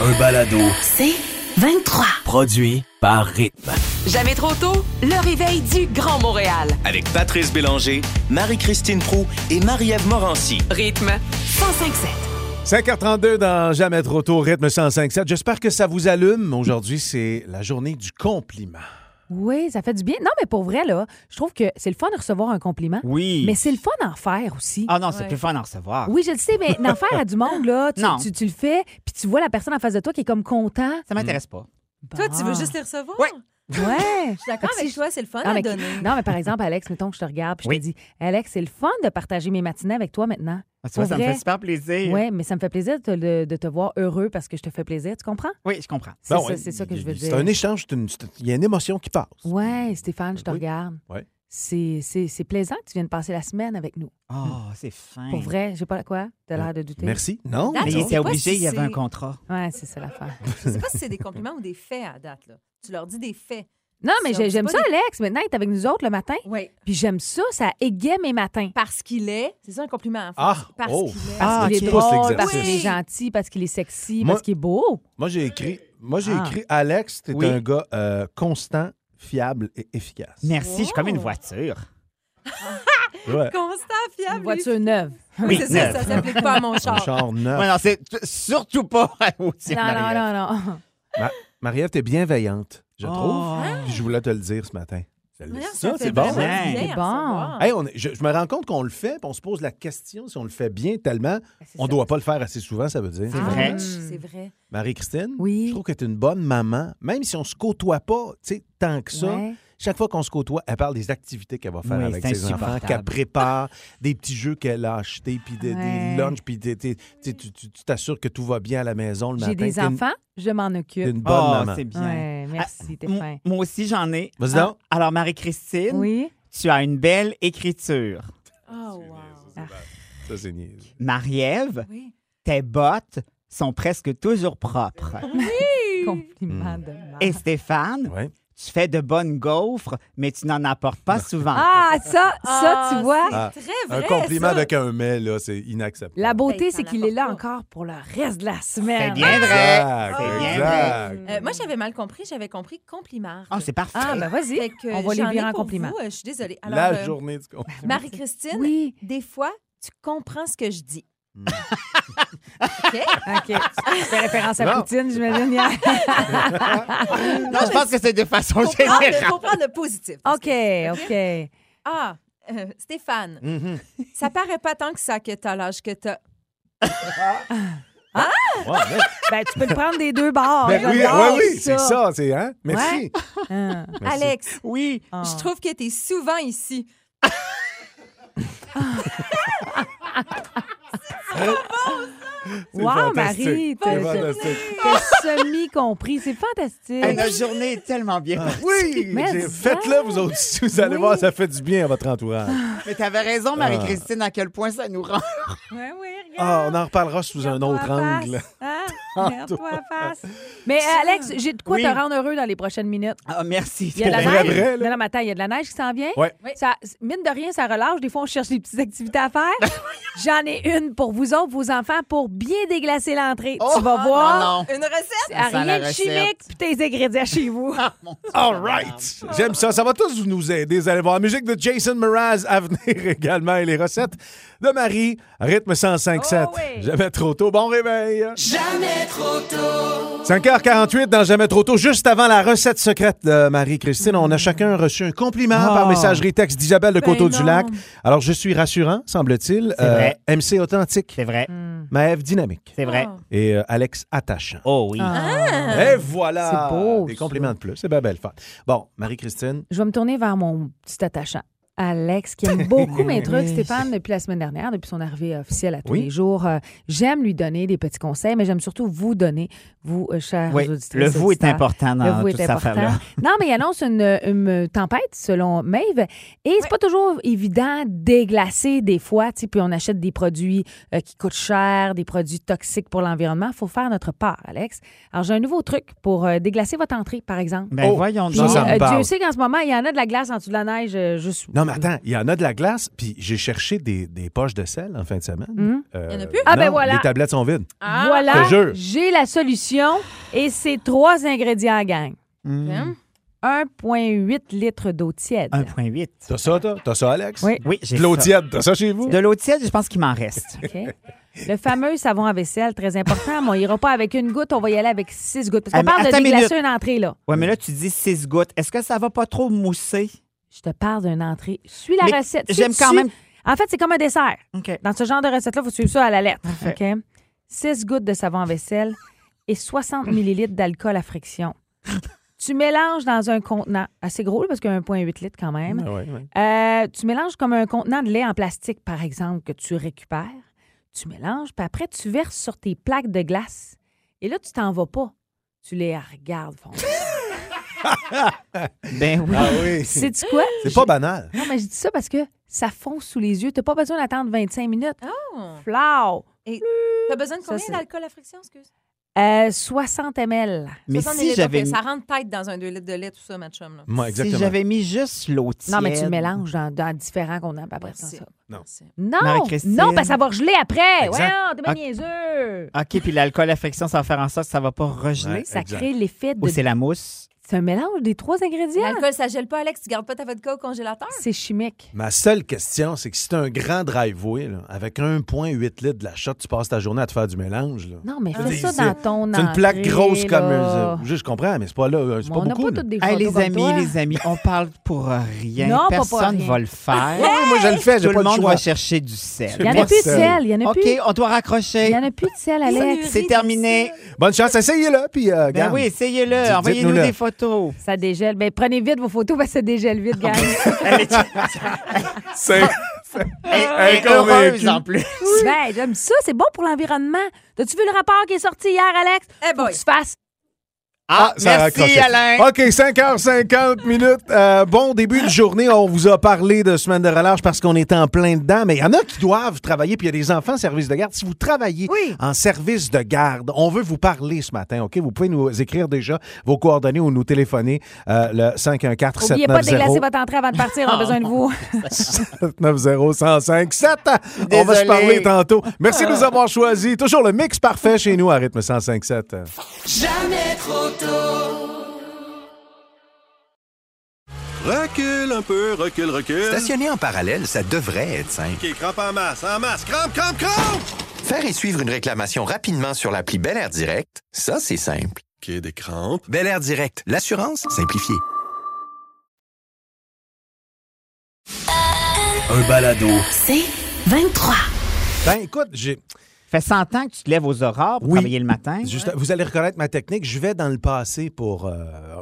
Un balado. C'est 23. Produit par Rythme. Jamais trop tôt, le réveil du Grand Montréal. Avec Patrice Bélanger, Marie-Christine Prou et Marie-Ève Morancy. Rythme 1057. 5h32 dans Jamais trop tôt, rythme 105.7. J'espère que ça vous allume. Aujourd'hui, c'est la journée du compliment. Oui, ça fait du bien. Non, mais pour vrai, là, je trouve que c'est le fun de recevoir un compliment. Oui. Mais c'est le fun d'en faire aussi. Ah non, c'est plus fun d'en recevoir. Oui, je le sais, mais d'en faire à du monde, là, tu, Non. tu- tu le fais, puis tu vois la personne en face de toi qui est comme content. Ça m'intéresse pas. Toi, tu veux Bon. juste les recevoir? Ouais. Ouais. Je suis d'accord Si avec toi, c'est le fun Non à mais, donner. non, mais par exemple, Alex, mettons que je te regarde puis je Oui. te dis Alex, c'est le fun de partager mes matinées avec toi maintenant. Ah, tu vois, Pour ça me vrai? fait super plaisir. Oui, mais ça me fait plaisir de te, de- de te voir heureux parce que je te fais plaisir, tu comprends? Oui, je comprends. C'est Bon, ça, ouais, c'est ça que il- je veux C'est dire. un échange, c'est une- c'est- il y a une émotion qui passe. Ouais, Stéphane, je te Oui. regarde. Ouais. C'est, c'est, c'est plaisant que tu viennes passer la semaine avec nous. Oh, c'est fin. Pour vrai, j'ai pas quoi? T'as l'air de douter. Merci. Non? Mais je il sais était pas obligé, si il y avait c'est- un contrat. Ouais, c'est ça l'affaire. Je sais pas si c'est des compliments ou des faits à date. Là. Tu leur dis des faits. Non, mais j'ai- j'aime ça, des- Alex. Maintenant, il est avec nous autres le matin. Oui. Puis j'aime ça, ça égaye mes matins. Parce qu'il est. C'est ça un compliment. en fait. Ah, Parce oh. qu'il est. Ah, Parce qu'il est ok. Pousse drôle, l'exercice. parce qu'il est Oui. gentil, parce qu'il est sexy, Moi- parce qu'il est beau. Moi, j'ai écrit, moi, j'ai Ah. écrit Alex, t'es Oui. un gars euh, constant, fiable et efficace. Merci, je suis comme une voiture. Ouais. Constant, fiable. Une voiture neuve. Oui, c'est ça, ça s'applique pas à mon Un char. char neuf. Ouais, non, c'est surtout pas aussi. Non, non, non, non. Ma- Marie-Ève, t'es bienveillante, je Oh. trouve. Puis je voulais te le dire ce matin. Ça, c'est bon. C'est bon. recevoir. Hey, on est- je, je me rends compte qu'on le fait, puis on se pose la question si on le fait bien tellement. On ne doit pas le faire assez souvent, ça veut dire. C'est Ah. vrai. Ouch, C'est vrai. Marie-Christine, Oui. je trouve que tu es une bonne maman, même si on se côtoie pas, tu sais, tant que ça. Ouais. Chaque fois qu'on se côtoie, elle parle des activités qu'elle va faire Oui, avec ses enfants, qu'elle prépare, des petits jeux qu'elle a achetés, puis des, des Ouais. lunchs, puis des- des- tu t'assures que tout va bien à la maison le matin. J'ai des enfants, je m'en occupe. une bonne Oh, maman. c'est bien. Ouais, merci, fin. Moi aussi, j'en ai. Vas-y Ah. Alors, Marie-Christine, Oui. tu as une belle écriture. Oh, wow. Ça, c'est. Marie-Ève, Oui. tes bottes sont presque toujours propres. Compliment de mal. Et Stéphane, Ouais. Tu fais de bonnes gaufres, mais tu n'en apportes pas souvent. Ah, ça, ça, tu vois. Ah, C'est très Un vrai. compliment ça. avec un mais, là, c'est inacceptable. La beauté, Ben, c'est qu'il est là pas. encore pour le reste de la C'est semaine. bien vrai. Exact, C'est bien exact. Euh, moi, j'avais mal compris. J'avais compris compliment. Ah, c'est parfait. Ah, ben vas-y. On va les virer en compliment. vous. Euh, Je suis désolée. Alors, La euh, journée du compliment. Marie-Christine, Oui. des fois, tu comprends ce que je dis. OK? OK. Fais référence à Non. Poutine, j'imagine. hier. Non, je pense que c'est de façon Faut prendre, générale. faut prendre le positif. OK, OK. Ah, euh, Stéphane, Mhm. ça paraît pas tant que ça que t'as l'âge que t'as. Ouais, mais- Ben, tu peux le prendre des deux bords. ben oui, J'adore oui, oui, c'est ça. C'est, hein? Merci. Ouais. Ah. Merci. Alex, Oui. Ah. je trouve que t'es souvent ici. C'est fantastique. Marie, C'est t'as fantastique. t'as semi-compris. C'est fantastique. Hey, notre journée est tellement bien passée. Oui, faites-le vous autres aussi. Vous allez Oui. voir, ça fait du bien à votre entourage. Mais t'avais raison, Marie-Christine, à quel point ça nous rend. Oui, oui, Ah, on en reparlera sous un autre angle. Hein? Face. Mais Alex, j'ai de quoi Oui. te rendre heureux dans les prochaines minutes. Ah, merci. Il y a de la neige. vrai, là? non, non, mais attends, il y a de la neige qui s'en vient. Ouais. Ça, mine de rien, ça relâche. Des fois, on cherche des petites activités à faire. J'en ai une pour vous autres, vos enfants, pour bien déglacer l'entrée. tu vas voir. Oh, non. Une recette? À Ça sent la rien de recette. chimique, puis tes ingrédients chez vous. All right. J'aime ça. Ça va tous nous aider. Vous allez voir. Musique de Jason Mraz à venir également et les recettes de Marie. Rythme 105.7. Oh oui. Jamais trop tôt. Bon réveil. Jamais trop tôt. 5h48 dans Jamais trop tôt. Juste avant la recette secrète de Marie-Christine, on a chacun reçu un compliment Oh. par messagerie texte d'Isabelle de Ben Coteau-du-Lac. Alors, je suis rassurant, semble-t-il. C'est vrai. MC authentique. C'est vrai. Maëve dynamique. C'est vrai. Oh. Et euh, Alex attachant. Oh oui. Ah. Et voilà! C'est beau, Des ça. compliments de plus. C'est bien belle fun. Bon, Marie-Christine, Je vais me tourner vers mon petit attachant. Alex, qui aime beaucoup mes trucs. Oui. Stéphane, depuis la semaine dernière, depuis son arrivée officielle à tous Oui. les jours, euh, j'aime lui donner des petits conseils, mais j'aime surtout vous donner, vous, euh, chers Oui, auditrices. le vous est auditeurs. important dans Le vous toute est cette important. affaire-là. Non, mais il annonce une, une tempête, selon Maeve. Et c'est pas toujours évident déglacer des fois. tu sais, Puis on achète des produits euh, qui coûtent cher, des produits toxiques pour l'environnement. Il faut faire notre part, Alex. Alors, j'ai un nouveau truc pour euh, déglacer votre entrée, par exemple. Ben Oh, voyons Puis, ça, donc. euh. Dieu sait qu'en ce moment, il y en a de la glace en dessous de la neige. euh, juste... Non, mais attends, il y en a de la glace, puis j'ai cherché des, des poches de sel en fin de semaine. Mhm. Euh, Il y en a plus? Ah, ben non, voilà. Les tablettes sont vides. Ah, voilà, j'ai la solution. Et c'est trois ingrédients à gang. Hmm. Hein? 1,8 litres d'eau tiède. 1,8. T'as ça, toi? T'as ça, Alex? Oui. Oui, j'ai De l'eau tiède, t'as ça chez vous? De l'eau tiède, je pense qu'il m'en reste. OK. Le fameux savon à vaisselle, très important, mais on ira pas avec une goutte, on va y aller avec six gouttes. Parce Ah, qu'on mais parle de déglacer une entrée, là. Ouais, mais là, tu dis 6 gouttes. Est-ce que ça va pas trop mousser? Je te parle d'une entrée. Suis la Mais recette. j'aime quand même- En fait, c'est comme un dessert. Dans ce genre de recette-là, il faut suivre ça à la lettre. Parfait. OK? 6 gouttes de savon à vaisselle et 60 millilitres d'alcool à friction. tu mélanges dans un contenant assez gros, parce qu'il y a 1,8 litres quand même. Ah ouais, ouais. Euh, tu mélanges comme un contenant de lait en plastique, par exemple, que tu récupères. Tu mélanges, puis après, tu verses sur tes plaques de glace. Et là, tu t'en vas pas. Tu les regardes fondre. Ben oui. Ah oui. Sais-tu quoi? C'est pas banal. Non, mais je dis ça parce que ça fond sous les yeux. T'as pas besoin d'attendre 25 minutes. Oh. Flau! Et t'as besoin de combien c'est- d'alcool à friction, excuse? Euh, 60 ml. Mais 60 si j'avais mis, Ça rentre tête dans un 2 litres de lait, tout ça, ma chum. Là. Moi, si exactement. j'avais mis juste l'eau tiède. Non, mais tu le mélanges dans, dans différents contenants. puis Après, c'est ça. Non. Non, non, parce que ça va regeler après. Exact. Voyons, t'es bien Ah. niaiseux. OK, puis l'alcool à friction, ça va faire en sorte que ça va pas regeler. Ouais. Ça exact. crée l'effet de... Ou c'est la mousse? C'est un mélange des trois ingrédients. L'alcool, ça gèle pas, Alex. Tu gardes pas ta vodka au congélateur? C'est chimique. Ma seule question, c'est que si t'as un grand driveway, là, avec 1,8 litres de la shot, tu passes ta journée à te faire du mélange. Là. Non, mais fais ça dans ton C'est une plaque entrée, grosse comme là. un. Je, je comprends, mais c'est pas là. euh, C'est Mais pas on n'a beaucoup. pas là. toutes des Hey, photos les comme amis, toi. les amis, on parle pour rien. Non, pas pour Personne rien. va le faire. Moi, je le fais, j'ai Tout pas le le monde choix. va chercher du sel. Il n'y en a plus de sel. sel. Il n'y en a OK, plus. on doit Il raccrocher. n'y en a plus de sel, Alex. C'est terminé. Bonne chance, essayez-le, puis euh, Ben oui, essayez-le. Dites- Envoyez-nous dites-nous-le. des photos. Ça dégèle. Ben, prenez vite vos photos parce que ça dégèle vite, gang. C'est- Elle est heureuse en plus. ben, j'aime ça. C'est bon pour l'environnement. As-tu vu le rapport qui est sorti hier, Alex? Eh Faut boy. que tu fasses. Ah, ça a merci. Alain. OK, 5h50 minutes. Euh, bon début de journée. On vous a parlé de semaine de relâche parce qu'on est en plein dedans, mais il y en a qui doivent travailler, puis il y a des enfants en service de garde. Si vous travaillez Oui. en service de garde, on veut vous parler ce matin, OK? Vous pouvez nous écrire déjà vos coordonnées ou nous téléphoner euh, le 514 N'oubliez pas de déglacer 790 votre entrée avant de partir. On a besoin de vous. 790 1057. On va se Désolé. parler tantôt. Merci de nous avoir choisis. Toujours le mix parfait chez nous à rythme 1057. Recule un peu, recule, recule. Stationner en parallèle, ça devrait être simple. OK, crampe en masse, en masse, crampe, crampe, crampe! Faire et suivre une réclamation rapidement sur l'appli Bel Air Direct, ça, c'est simple. OK, des crampes. Bel Air Direct, l'assurance simplifiée. Un balado. C'est 23. Ben, écoute, j'ai. Fait 100 ans que tu te lèves aux aurores pour Oui. travailler le matin. Juste, Vous allez reconnaître ma technique. Je vais dans le passé pour euh,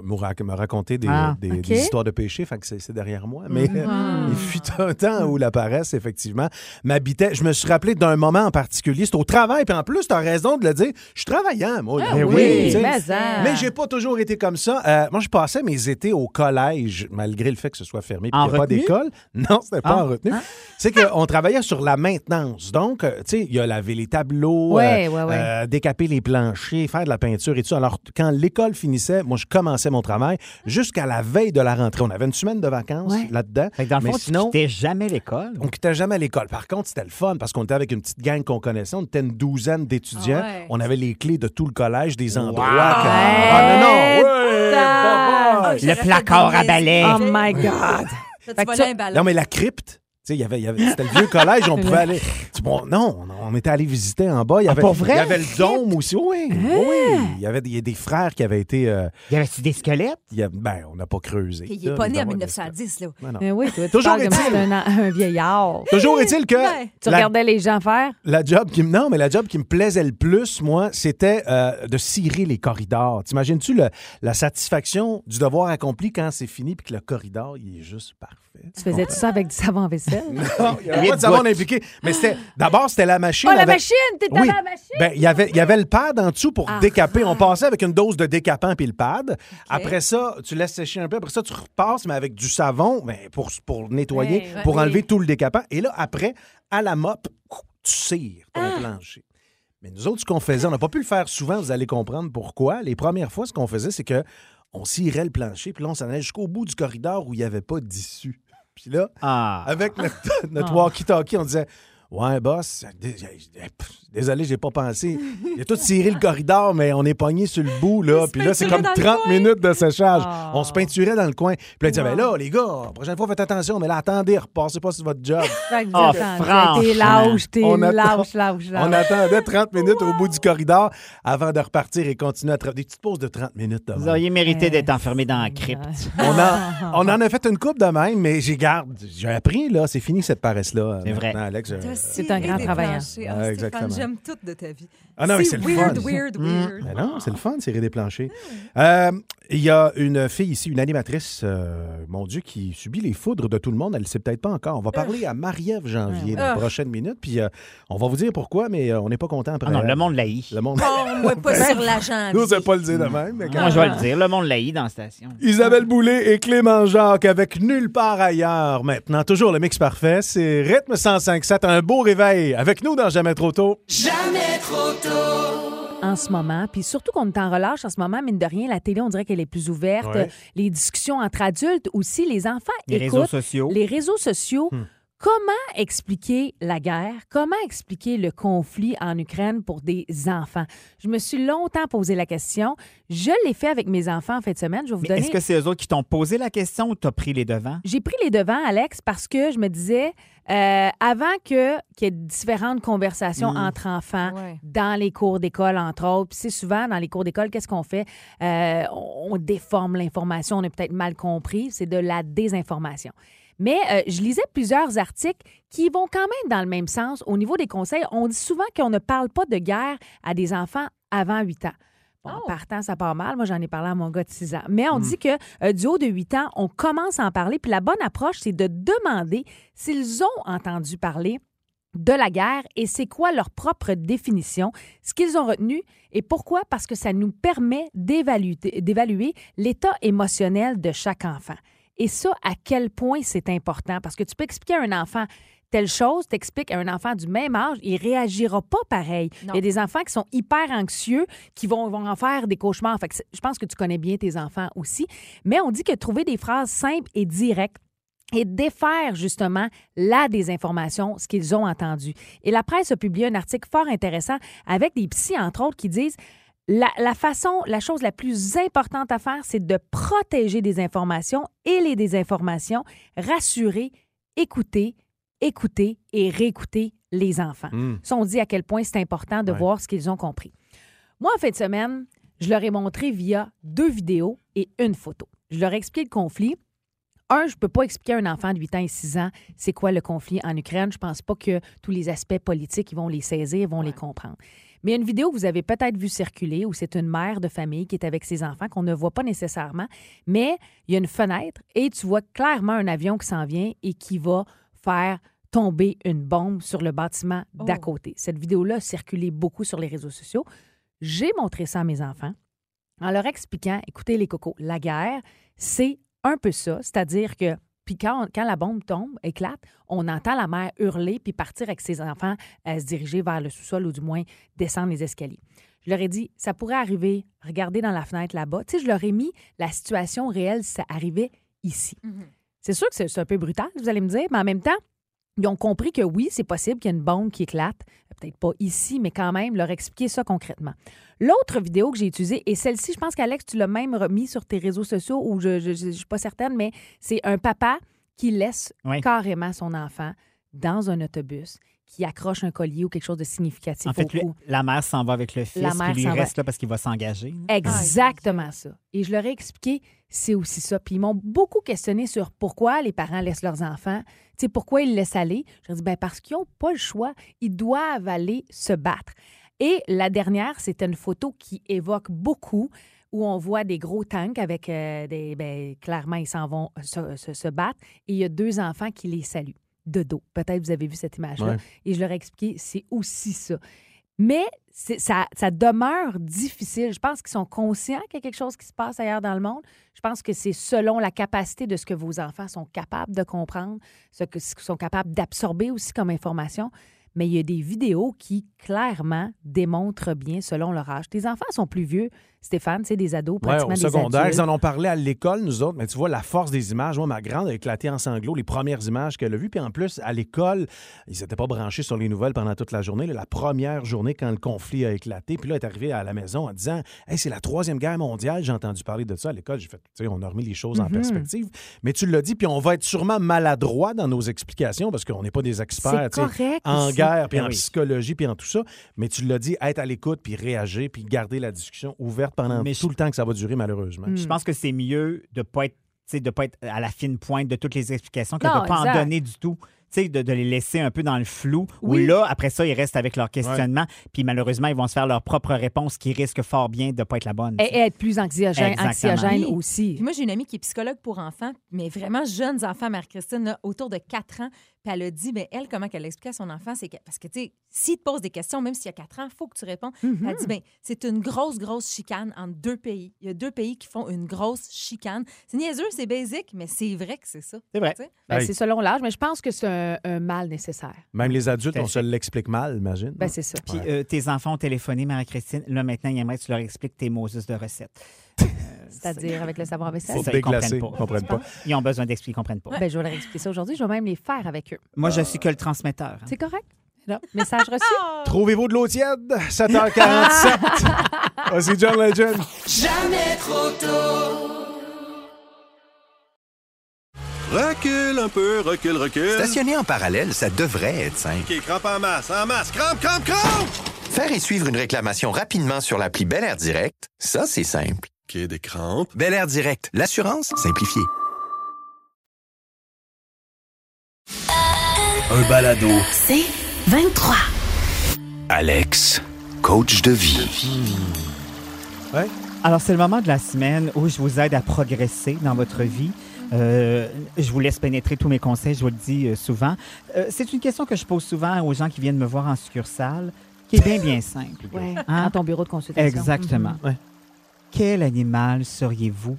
me, rac- me raconter des, Ah, des- ok. des histoires de péché. Fait que c'est derrière moi. Mais Mhm. il fut un temps où la paresse, effectivement, m'habitait. Je me suis rappelé d'un moment en particulier. C'est au travail. Puis en plus, tu as raison de le dire. Je suis travaillant, moi. là. Ah oui, Tu sais. mais ça. Mais j'ai pas toujours été comme ça. Euh, moi, je passais mes étés au collège, malgré le fait que ce soit fermé. Puis n'y a pas d'école. Non, c'était pas Ah. en retenue. C'est qu'on travaillait sur la maintenance. Donc, euh, tu sais, il y a laver les tableaux, Ouais, ouais, ouais. euh, décaper les planchers, faire de la peinture et tout. Alors, quand l'école finissait, moi, je commençais mon travail jusqu'à la veille de la rentrée. On avait une semaine de vacances Ouais. là-dedans. Fait que dans le Mais fond, sinon, tu quittais jamais l'école. on quittait jamais l'école. Par contre, c'était le fun parce qu'on était avec une petite gang qu'on connaissait. On était une douzaine d'étudiants. Ah ouais. On avait les clés de tout le collège, des endroits. Wow. que- Ah, non, non, ouais, bye. Le placard à balai. Oh my God. Ça- un ballon? Non, mais la crypte, Tu sais, il y avait, il y avait- c'était le vieux collège, on pouvait aller. Tu- bon, non, on, était allé visiter en bas. Il y avait, pour vrai? Il y avait le dôme aussi. Oui, oui, oui. Il y avait des, il y a des frères qui avaient été. euh, Y avait-tu des squelettes? il y a- ben, on n'a pas creusé. Il est là, pas né en évidemment, 1910, là. mais non. Oui, toi, tu Toujours est-il- un, un vieillard. Toujours est-il que Ouais. Tu la, regardais les gens faire? la job qui non mais la job qui me plaisait le plus moi c'était euh, de cirer les corridors. T'imagines-tu le- la satisfaction du devoir accompli quand c'est fini puis que le corridor il est juste parfait? Tu faisais tout ça avec du savon à vaisselle? Non, il n'y avait pas de savon impliqué. Mais c'était d'abord c'était la machine. Oh, la avec- machine! T'étais Oui. dans la machine! Ben, il y avait, il y avait le pad en dessous pour Ah. décaper. On passait avec une dose de décapant puis le pad. Après ça, tu laisses sécher un peu. Après ça, tu repasses, mais avec du savon ben, pour, pour nettoyer, Ouais, pour ouais. enlever tout le décapant. Et là, après, à la mop, tu cires ton Ah. plancher. Mais nous autres, ce qu'on faisait, on n'a pas pu le faire souvent, vous allez comprendre pourquoi. Les premières fois, ce qu'on faisait, c'est que on cirait le plancher, puis là, on s'en allait jusqu'au bout du corridor où il n'y avait pas d'issue. Puis là, Ah. avec notre, notre Ah. walkie-talkie, on disait Ouais, boss, désolé, j'ai pas pensé. Il a tout ciré le corridor, mais on est pogné sur le bout, là. Puis là, c'est comme peinturait dans le 30 coin. minutes de séchage. Ah. On se peinturait dans le coin. Puis là, il disait Ben là, les gars, la prochaine fois, faites attention, mais là, attendez, repassez pas sur votre job. Fait que vous attendiez. franchement. T'es lâche, t'es On attend- lâche, lâche, lâche. On attendait 30 minutes au bout du corridor avant de repartir et continuer à travailler. Des petites pauses de 30 minutes. Vous auriez mérité Eh, d'être enfermé dans la crypte. On, a- on en a fait une coupe de même, mais j'ai garde. J'ai appris, là, c'est fini cette paresse-là. C'est vrai. Alex. C'est un grand planchers. Ah, exactement. J'aime tout de ta vie. Ah non, mais c'est le weird, fun. weird, Mm. weird. Ben non, c'est le fun de serrer des planchers. Euh, Il y a une fille ici, une animatrice, euh, mon Dieu, qui subit les foudres de tout le monde. Elle ne sait peut-être pas encore. On va parler à Marie-Ève Janvier dans les Ah. prochaines minutes. Puis euh, on va vous dire pourquoi, mais euh, on n'est pas content après. Ah non, le monde laït. Le monde. Bon, moi, pas sur la jambe. Nous, c'est pas le dire de même. mais quand Moi, je vais le dire. Le monde laït dans la station. Isabelle Boulay et Clément Jacques avec Nulle part ailleurs. Maintenant, toujours le mix parfait. C'est Rythme 105.7. Un beau réveil avec nous dans Jamais trop tôt. en ce moment, puis surtout qu'on est en relâche en ce moment, mine de rien, la télé, on dirait qu'elle est plus ouverte. Ouais. Les discussions entre adultes aussi, les enfants Les écoutent. réseaux sociaux. Les réseaux sociaux. Hmm. Comment expliquer la guerre? Comment expliquer le conflit en Ukraine pour des enfants? Je me suis longtemps posé la question. Je l'ai fait avec mes enfants en fin de semaine. Je vais vous donner. est-ce que c'est eux autres qui t'ont posé la question ou t'as pris les devants? J'ai pris les devants, Alex, parce que je me disais, euh, avant que qu'il y ait différentes conversations Mm. entre enfants Ouais. dans les cours d'école, entre autres, puis c'est souvent dans les cours d'école, qu'est-ce qu'on fait? Euh, on on déforme l'information, on a peut-être mal compris, c'est de la désinformation. Mais euh, je lisais plusieurs articles qui vont quand même dans le même sens. Au niveau des conseils, on dit souvent qu'on ne parle pas de guerre à des enfants avant 8 ans. Bon, en Oh. partant, ça part mal. Moi, j'en ai parlé à mon gars de 6 ans. Mais on dit que euh, du haut de 8 ans, on commence à en parler. Puis la bonne approche, c'est de demander s'ils ont entendu parler de la guerre et c'est quoi leur propre définition, ce qu'ils ont retenu et pourquoi? Parce que ça nous permet d'évaluer l'état émotionnel de chaque enfant. Et ça, à quel point c'est important? Parce que tu peux expliquer à un enfant telle chose, t'expliques à un enfant du même âge, il réagira pas pareil. Non. Il y a des enfants qui sont hyper anxieux, qui vont, vont en faire des cauchemars. Fait que je pense que tu connais bien tes enfants aussi. Mais on dit que trouver des phrases simples et directes et défaire justement la désinformation, ce qu'ils ont entendu. Et la presse a publié un article fort intéressant avec des psys, entre autres, qui disent la, la façon, la chose la plus importante à faire, c'est de protéger des informations et les désinformations, rassurer, écouter, écouter et réécouter les enfants. Mm. Ça, on dit à quel point c'est important de Ouais. voir ce qu'ils ont compris. Moi, en fin de semaine, je leur ai montré via deux vidéos et une photo. Je leur ai expliqué le conflit. Un, je ne peux pas expliquer à un enfant de 8 ans et 6 ans c'est quoi le conflit en Ukraine. Je pense pas que tous les aspects politiques ils vont les saisir, vont les comprendre. Mais il y a une vidéo que vous avez peut-être vu circuler où c'est une mère de famille qui est avec ses enfants qu'on ne voit pas nécessairement, mais il y a une fenêtre et tu vois clairement un avion qui s'en vient et qui va faire tomber une bombe sur le bâtiment d'à Oh. côté. Cette vidéo-là a circulé beaucoup sur les réseaux sociaux. J'ai montré ça à mes enfants en leur expliquant, écoutez les cocos, la guerre, c'est un peu ça, c'est-à-dire que puis quand, quand la bombe tombe, éclate, on entend la mère hurler puis partir avec ses enfants à se diriger vers le sous-sol ou du moins descendre les escaliers. Je leur ai dit, ça pourrait arriver, regardez dans la fenêtre là-bas. Tu sais, je leur ai mis la situation réelle si ça arrivait ici. C'est sûr que c'est un peu brutal, vous allez me dire, mais en même temps, ils ont compris que oui, c'est possible qu'il y ait une bombe qui éclate. Peut-être pas ici, mais quand même, leur expliquer ça concrètement. L'autre vidéo que j'ai utilisée, et celle-ci, je pense qu'Alex, tu l'as même remis sur tes réseaux sociaux, ou je ne suis pas certaine, mais c'est un papa qui laisse Oui. carrément son enfant dans un autobus, qui accroche un collier ou quelque chose de significatif En fait, au lui- cou. la mère s'en va avec le fils, La mère puis lui va. reste là parce qu'il va s'engager. Exactement ça. Et je leur ai expliqué, c'est aussi ça. Puis ils m'ont beaucoup questionné sur pourquoi les parents laissent leurs enfants. Tu sais, pourquoi ils le laissent aller. Je leur ai dit, ben parce qu'ils n'ont pas le choix. Ils doivent aller se battre. Et la dernière, c'était une photo qui évoque beaucoup où on voit des gros tanks avec euh, des. Ben, clairement, ils s'en vont se, se- se battre. Et il y a deux enfants qui les saluent de dos. Peut-être vous avez vu cette image-là. Ouais. Et je leur ai expliqué, c'est aussi ça. Mais ça, ça demeure difficile. Je pense qu'ils sont conscients qu'il y a quelque chose qui se passe ailleurs dans le monde. Je pense que c'est selon la capacité de ce que vos enfants sont capables de comprendre, ce que- ce qu'ils sont capables d'absorber aussi comme information. Mais il y a des vidéos qui, clairement, démontrent bien selon leur âge. Tes enfants sont plus vieux, Stéphane, c'est des ados, Ouais, pratiquement au des secondaire, adultes. ils en ont parlé à l'école, nous autres, mais tu vois la force des images. Moi, ma grande a éclaté en sanglots les premières images qu'elle a vues. Puis en plus, à l'école, ils n'étaient pas branchés sur les nouvelles pendant toute la journée. là, la première journée, quand le conflit a éclaté, puis là, elle est arrivée à la maison en disant Hey, c'est la Troisième Guerre mondiale. J'ai entendu parler de ça à l'école. J'ai fait, tu sais, on a remis les choses en Mhm. perspective. Mais tu l'as dit, puis on va être sûrement maladroit dans nos explications parce qu'on n'est pas des experts correct en guerre, puis Ben en oui. psychologie, puis en tout ça. Mais tu l'as dit, être à l'écoute, puis réagir, puis garder la discussion ouverte pendant Mais tout le temps que ça va durer, malheureusement. Hmm. Je pense que c'est mieux de ne pas être pas être à la fine pointe de toutes les explications que Non, de ne pas exact. en donner du tout. Tu sais, de, de les laisser un peu dans le flou, où là, après ça, ils restent avec leur questionnement, puis malheureusement, ils vont se faire leur propre réponse qui risque fort bien de ne pas être la bonne. Et, et être plus anxiogène, anxiogène Oui. aussi. Puis moi, j'ai une amie qui est psychologue pour enfants, mais vraiment jeunes enfants, Marie-Christine, autour de 4 ans. Puis elle a dit, ben elle, comment qu'elle explique à son enfant, c'est que, parce que, tu sais, s'il te pose des questions, même s'il y a 4 ans, il faut que tu réponds. Mhm. Elle a dit, ben c'est une grosse, grosse chicane entre deux pays. Il y a deux pays qui font une grosse chicane. C'est niaiseux, c'est basique, mais c'est vrai que c'est ça. C'est vrai. Ben. C'est selon l'âge, mais je pense que c'est un, un mal nécessaire. Même les adultes, on se l'explique mal, imagine. Ben, c'est ça. Puis euh, tes enfants ont téléphoné, Marie-Christine. Là, maintenant, ils aimeraient que tu leur expliques tes Moses de recettes. C'est-à-dire avec le vaisselle? Faut ça, ils comprennent pas. ils comprennent pas. Ils ont besoin d'expliquer, ils comprennent pas. Ben, je vais leur expliquer ça aujourd'hui. Je vais même les faire avec eux. Moi, je suis que le transmetteur. hein. C'est correct? Là, message reçu. Trouvez-vous de l'eau tiède? 7h47. Voici John Legend. Jamais trop tôt. Recule un peu, recule, recule. Stationner en parallèle, ça devrait être simple. OK, crampe en masse, en masse, crampe, crampe, crampe! Faire et suivre une réclamation rapidement sur l'appli Bel Air Direct, ça, c'est simple. OK, des crampes. Bel Air Direct, l'assurance simplifiée. Un balado. C'est 23. Alex, coach de vie. Ouais. Alors, c'est le moment de la semaine où je vous aide à progresser dans votre vie. Euh, je vous laisse pénétrer tous mes conseils, je vous le dis euh, souvent. Euh, c'est une question que je pose souvent aux gens qui viennent me voir en succursale, qui est bien, bien simple. Ouais, Hein? Dans ton bureau de consultation. Exactement. Ouais. Quel animal seriez-vous?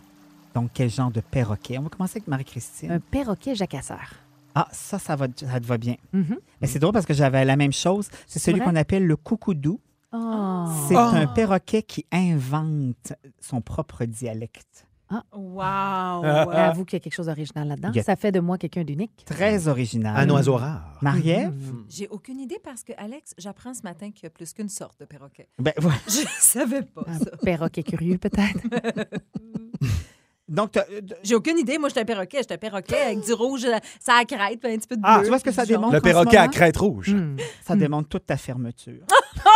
Donc, quel genre de perroquet? On va commencer avec Marie-Christine. Un perroquet jacasseur. Ah, ça, ça, va, ça te va bien. Mhm. Mais c'est drôle parce que j'avais la même chose. C'est celui qu'on appelle le coucoudou. Oh. C'est Ah. un perroquet qui invente son propre dialecte. Wow! Avoue qu'il y a quelque chose d'original là-dedans. Ça fait de moi quelqu'un d'unique. Très original. Un oiseau rare. Marie-Ève? J'ai aucune idée parce que, Alex, j'apprends ce matin qu'il y a plus qu'une sorte de perroquet. Ben, voilà. Je savais pas Un ça. perroquet curieux, peut-être. Donc, t'as- J'ai aucune idée. Moi, j'étais un perroquet. J'étais un perroquet avec du rouge, ça a crête, puis un petit peu de bleu. Ah, tu vois ce que puis ça du jaune. démontre? Le en ce perroquet à moment? crête rouge. Hmm. ça démontre toute ta fermeture.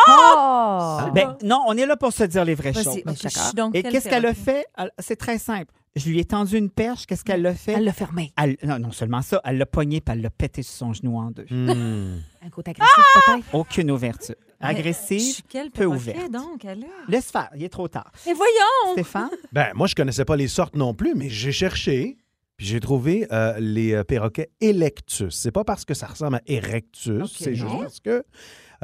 Oh! Ben, non, on est là pour se dire les vraies Vas-y, choses. ok, je d'accord. suis donc Et quel qu'est-ce qu'elle a perroquet? fait? Elle- C'est très simple. Je lui ai tendu une perche. Qu'est-ce qu'elle a fait? Elle l'a fermé. Elle- non, non seulement ça, elle l'a pogné puis elle l'a pété sur son genou en deux. Hmm. Un côté agressif, peut-être? Aucune ouverture. Je Agressive, suis quel peu ouverte. donc? Laisse faire, il est trop tard. Mais voyons! Stéphane? Ben, moi, je connaissais pas les sortes non plus, mais j'ai cherché, puis j'ai trouvé euh, les euh, perroquets Electus. C'est pas parce que ça ressemble à Erectus, c'est juste parce que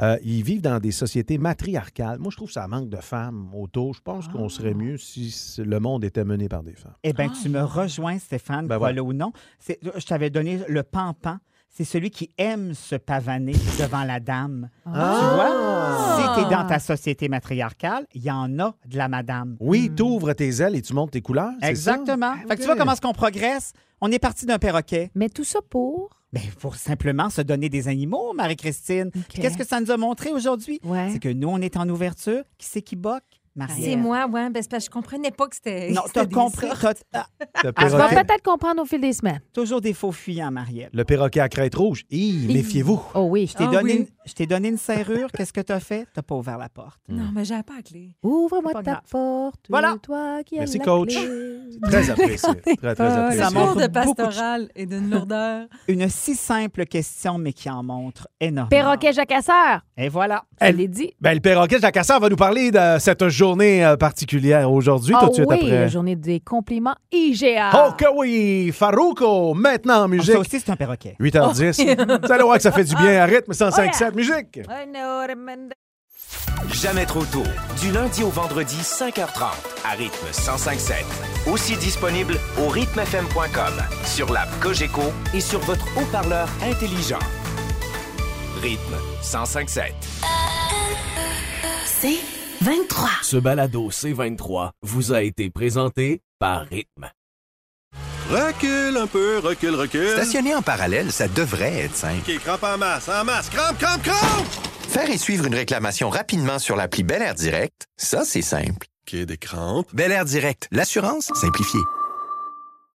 euh, ils vivent dans des sociétés matriarcales. Moi, je trouve que ça manque de femmes autour. Je pense qu'on serait mieux si le monde était mené par des femmes. Eh bien, Ah. tu me rejoins, Stéphane, Ben crois-le ou non. C'est- Je t'avais donné le pampan. C'est celui qui aime se pavaner devant la dame. Ah! Tu vois? Si tu es dans ta société matriarcale, il y en a de la madame. Oui, tu ouvres tes ailes et tu montes tes couleurs. c'est? Exactement. Fait que tu vois comment est-ce qu'on progresse? On est parti d'un perroquet. Mais tout ça pour? Ben, pour simplement se donner des animaux, Marie-Christine. Puis Qu'est-ce que ça nous a montré aujourd'hui? Ouais. C'est que nous, on est en ouverture. Qui c'est qui boque? Marie. C'est moi, ouais. Ben, c'est parce que je comprenais pas que c'était. Non, c'était des compris. ah, Le On va perroquet, peut-être comprendre au fil des semaines. toujours des faux fuyants, Marielle. le perroquet à crête rouge. Hi, méfiez-vous. Oh oui. Je t'ai Ah donné, oui. une- je t'ai donné une serrure. Qu'est-ce que t'as fait? T'as pas ouvert la porte. Non, mais j'avais pas la clé. Ouvre-moi ta grave. porte. Voilà. Toi qui as Merci, la coach. clé. Très apprécié. Très, très apprécié. Ça montre de beaucoup de pastoral et d'une lourdeur. Une si simple question, mais qui en montre énormément. Perroquet jacasseur. Et voilà. Elle- l'ai dit. Ben, le perroquet Jacasseur va nous parler de cette journée euh, particulière aujourd'hui, tout Ah de suite oui, après. la journée des compliments IGA. Oh que oui! Farouko, maintenant en Ah, musique. Ça aussi, c'est un perroquet. 8h10. Vous allez voir que ça fait du bien à rythme 105.7 musique. Jamais trop tôt. Du lundi au vendredi, 5h30, à rythme 105.7. Aussi disponible au rythmefm.com, sur l'app Cogeco et sur votre haut-parleur intelligent. Rythme 105.7. C'est 23. Ce balado C23 vous a été présenté par Rythme. Recule un peu, recule, recule. Stationner en parallèle, ça devrait être simple. OK, crampe en masse, en masse. Crampe, crampe, crampe! Faire et suivre une réclamation rapidement sur l'appli Bel Air Direct, ça, c'est simple. OK, des crampes. Bel Air Direct, l'assurance simplifiée.